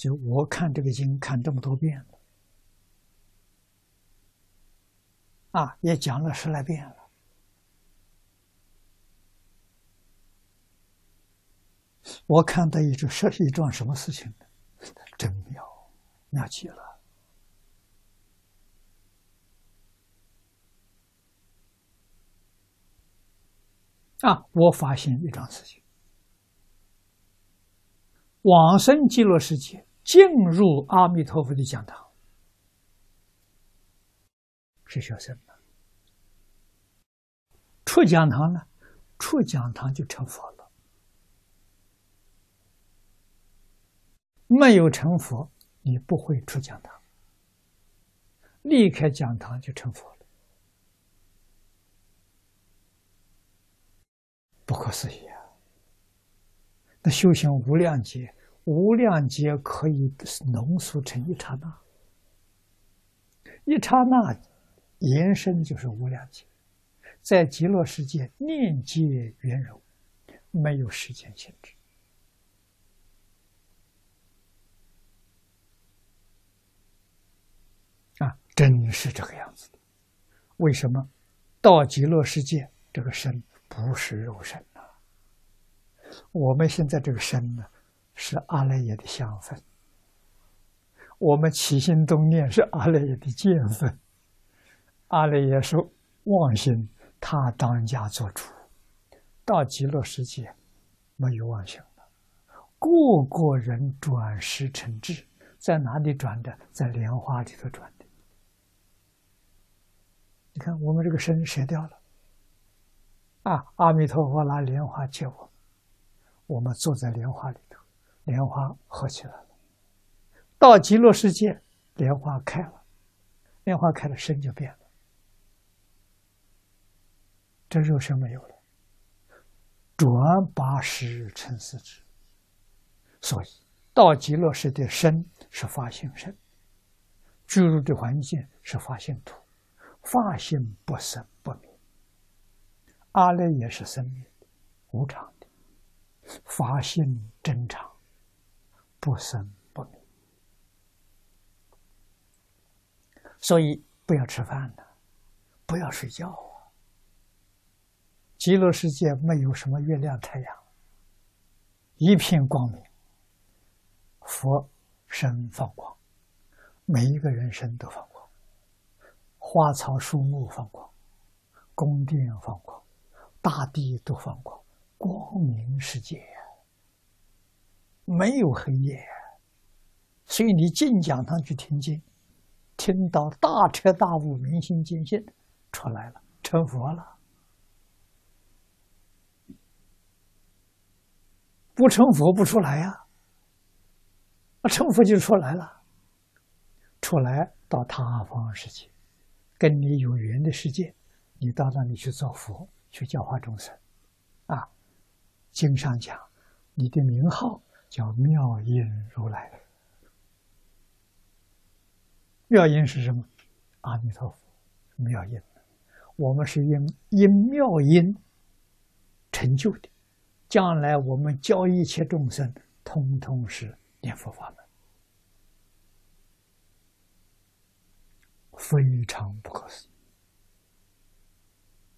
就我看这个经看这么多遍了，啊，也讲了十来遍了。我看到一桩是一桩什么事情呢？真妙，妙极了！啊，我发现一桩事情：往生极乐世界，进入阿弥陀佛的讲堂，是学生了；出讲堂呢，出讲堂就成佛了。没有成佛，你不会出讲堂。离开讲堂就成佛了，不可思议啊！那修行无量劫，无量劫可以浓缩成一刹那，一刹那延伸就是无量劫，在极乐世界念界圆融，没有时间限制。啊真是这个样子的，为什么到极乐世界这个身不是肉身呢？我们现在这个身呢，是阿赖耶的相分；我们起心动念是阿赖耶的见分。阿赖耶是妄心，他当家做主。到极乐世界没有妄想了，个个人转世成智，在哪里转的？在莲花里头转的。你看，我们这个身舍掉了，啊！阿弥陀佛拿莲花接我，我们坐在莲花里，莲花合起来了。到极乐世界，莲花开了，莲花开了，身就变了，这肉身没有了，转八十成四智。所以，到极乐世界，身是发性身，居住的环境是发性土。法性不生不灭，阿赖也是生命的、无常的；法性真常，不生不灭。所以不要吃饭了，不要睡觉啊！极乐世界没有什么月亮、太阳，一片光明。佛身放光，每一个人身都放光。花草树木放光，宫殿放光，大地都放光，光明世界，没有黑夜。所以你进讲堂去听经，听到大彻大悟、明心见性出来了，成佛了。不成佛不出来呀，啊，成佛就出来了，出来到他方世界。跟你有缘的世界，你到那里去做佛，去教化众生，啊，经上讲，你的名号叫妙音如来。妙音是什么？阿弥陀佛，妙音。我们是因因妙音成就的，将来我们教一切众生，通通是念佛法门。非常不可思议。